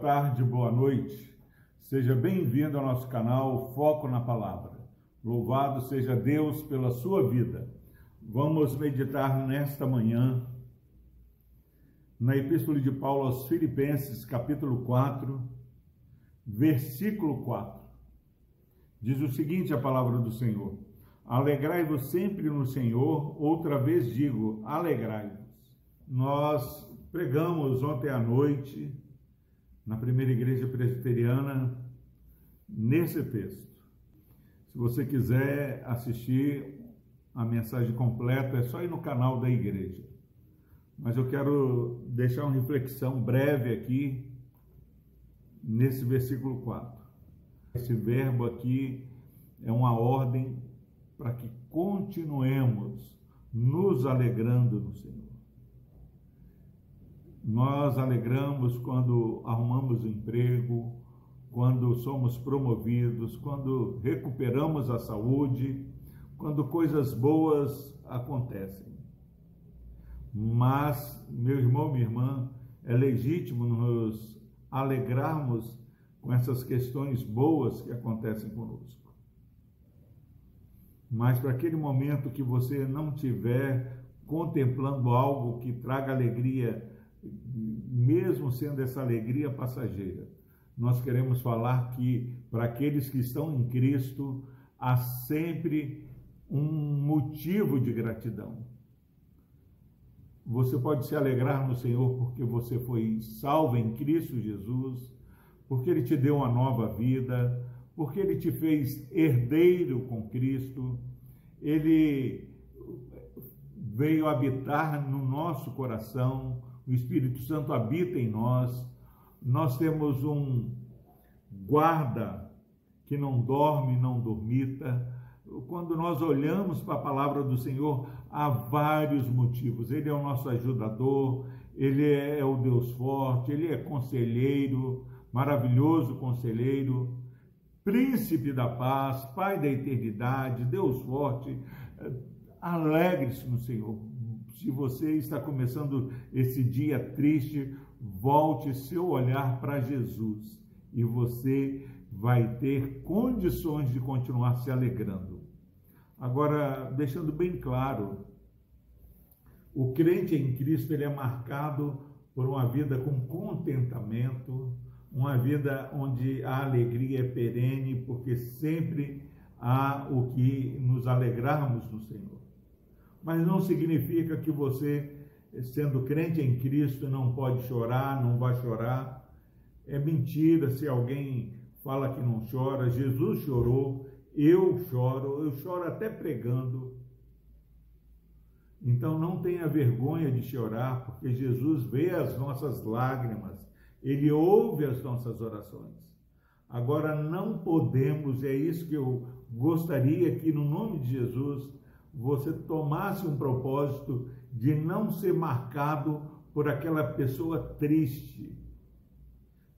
tarde, boa noite. Seja bem-vindo ao nosso canal Foco na Palavra. Louvado seja Deus pela sua vida. Vamos meditar nesta manhã na Epístola de Paulo aos Filipenses, capítulo 4, versículo 4. Diz o seguinte a palavra do Senhor: Alegrai-vos sempre no Senhor, outra vez digo, alegrai-vos. Nós pregamos ontem à noite na primeira igreja presbiteriana nesse texto. Se você quiser assistir a mensagem completa, é só ir no canal da igreja. Mas eu quero deixar uma reflexão breve aqui nesse versículo 4. Esse verbo aqui é uma ordem para que continuemos nos alegrando no Senhor. Nós alegramos quando arrumamos emprego, quando somos promovidos, quando recuperamos a saúde, quando coisas boas acontecem. Mas, meu irmão, minha irmã, é legítimo nos alegrarmos com essas questões boas que acontecem conosco. Mas para aquele momento que você não tiver contemplando algo que traga alegria mesmo sendo essa alegria passageira, nós queremos falar que para aqueles que estão em Cristo há sempre um motivo de gratidão. Você pode se alegrar no Senhor porque você foi salvo em Cristo Jesus, porque Ele te deu uma nova vida, porque Ele te fez herdeiro com Cristo, Ele veio habitar no nosso coração, o Espírito Santo habita em nós, nós temos um guarda que não dorme, não dormita. Quando nós olhamos para a palavra do Senhor, há vários motivos. Ele é o nosso ajudador, ele é o Deus forte, ele é conselheiro, maravilhoso conselheiro, príncipe da paz, pai da eternidade, Deus forte. Alegre-se no Senhor, se você está começando esse dia triste, volte seu olhar para Jesus e você vai ter condições de continuar se alegrando. Agora, deixando bem claro, o crente em Cristo ele é marcado por uma vida com contentamento, uma vida onde a alegria é perene, porque sempre há o que nos alegrarmos no Senhor mas não significa que você, sendo crente em Cristo, não pode chorar, não vai chorar. É mentira se alguém fala que não chora. Jesus chorou, eu choro, eu choro até pregando. Então não tenha vergonha de chorar, porque Jesus vê as nossas lágrimas, ele ouve as nossas orações. Agora não podemos, é isso que eu gostaria que no nome de Jesus você tomasse um propósito de não ser marcado por aquela pessoa triste.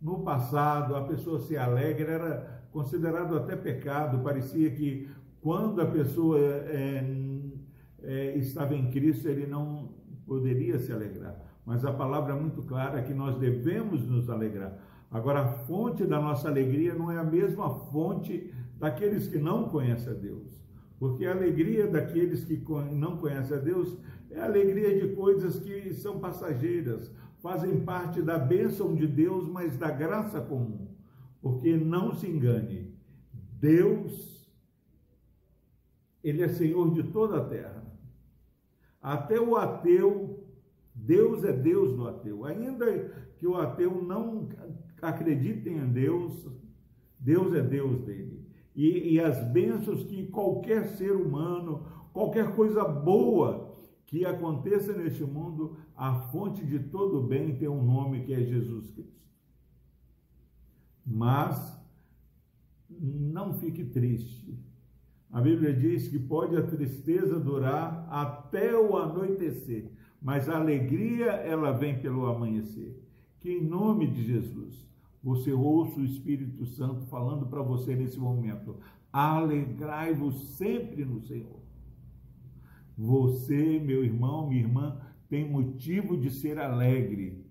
No passado, a pessoa se alegre era considerado até pecado, parecia que quando a pessoa é, é, estava em Cristo, ele não poderia se alegrar. Mas a palavra é muito clara que nós devemos nos alegrar. Agora, a fonte da nossa alegria não é a mesma fonte daqueles que não conhecem a Deus. Porque a alegria daqueles que não conhecem a Deus é a alegria de coisas que são passageiras, fazem parte da bênção de Deus, mas da graça comum. Porque não se engane, Deus, Ele é Senhor de toda a terra. Até o ateu, Deus é Deus do ateu. Ainda que o ateu não acredite em Deus, Deus é Deus dele e, e as bênçãos que qualquer ser humano, qualquer coisa boa que aconteça neste mundo, a fonte de todo bem tem um nome que é Jesus Cristo. Mas não fique triste. A Bíblia diz que pode a tristeza durar até o anoitecer, mas a alegria ela vem pelo amanhecer. Que em nome de Jesus você ouça o Espírito Santo falando para você nesse momento. Alegrai-vos sempre no Senhor. Você, meu irmão, minha irmã, tem motivo de ser alegre,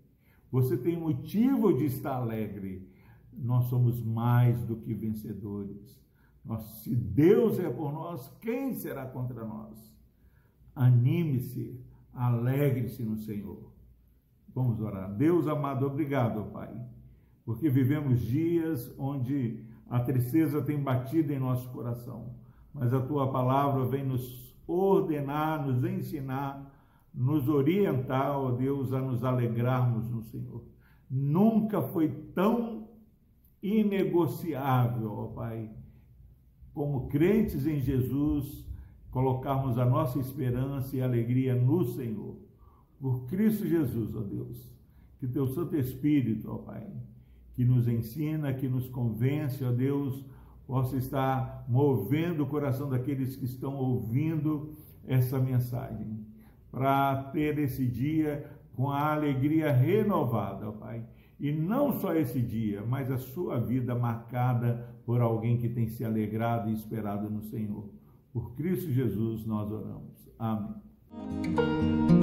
Você tem motivo de estar alegre. Nós somos mais do que vencedores. Nós, se Deus é por nós, quem será contra nós? Anime-se, alegre-se no Senhor. Vamos orar. Deus amado, obrigado, Pai, porque vivemos dias onde a tristeza tem batido em nosso coração, mas a tua palavra vem nos ordenar, nos ensinar, nos orientar, ó Deus, a nos alegrarmos no Senhor. Nunca foi tão inegociável, ó Pai, como crentes em Jesus, colocarmos a nossa esperança e alegria no Senhor. Por Cristo Jesus, ó Deus, que teu Santo Espírito, ó Pai, que nos ensina, que nos convence, ó Deus, possa estar movendo o coração daqueles que estão ouvindo essa mensagem, para ter esse dia com a alegria renovada, ó Pai. E não só esse dia, mas a sua vida marcada por alguém que tem se alegrado e esperado no Senhor. Por Cristo Jesus nós oramos. Amém.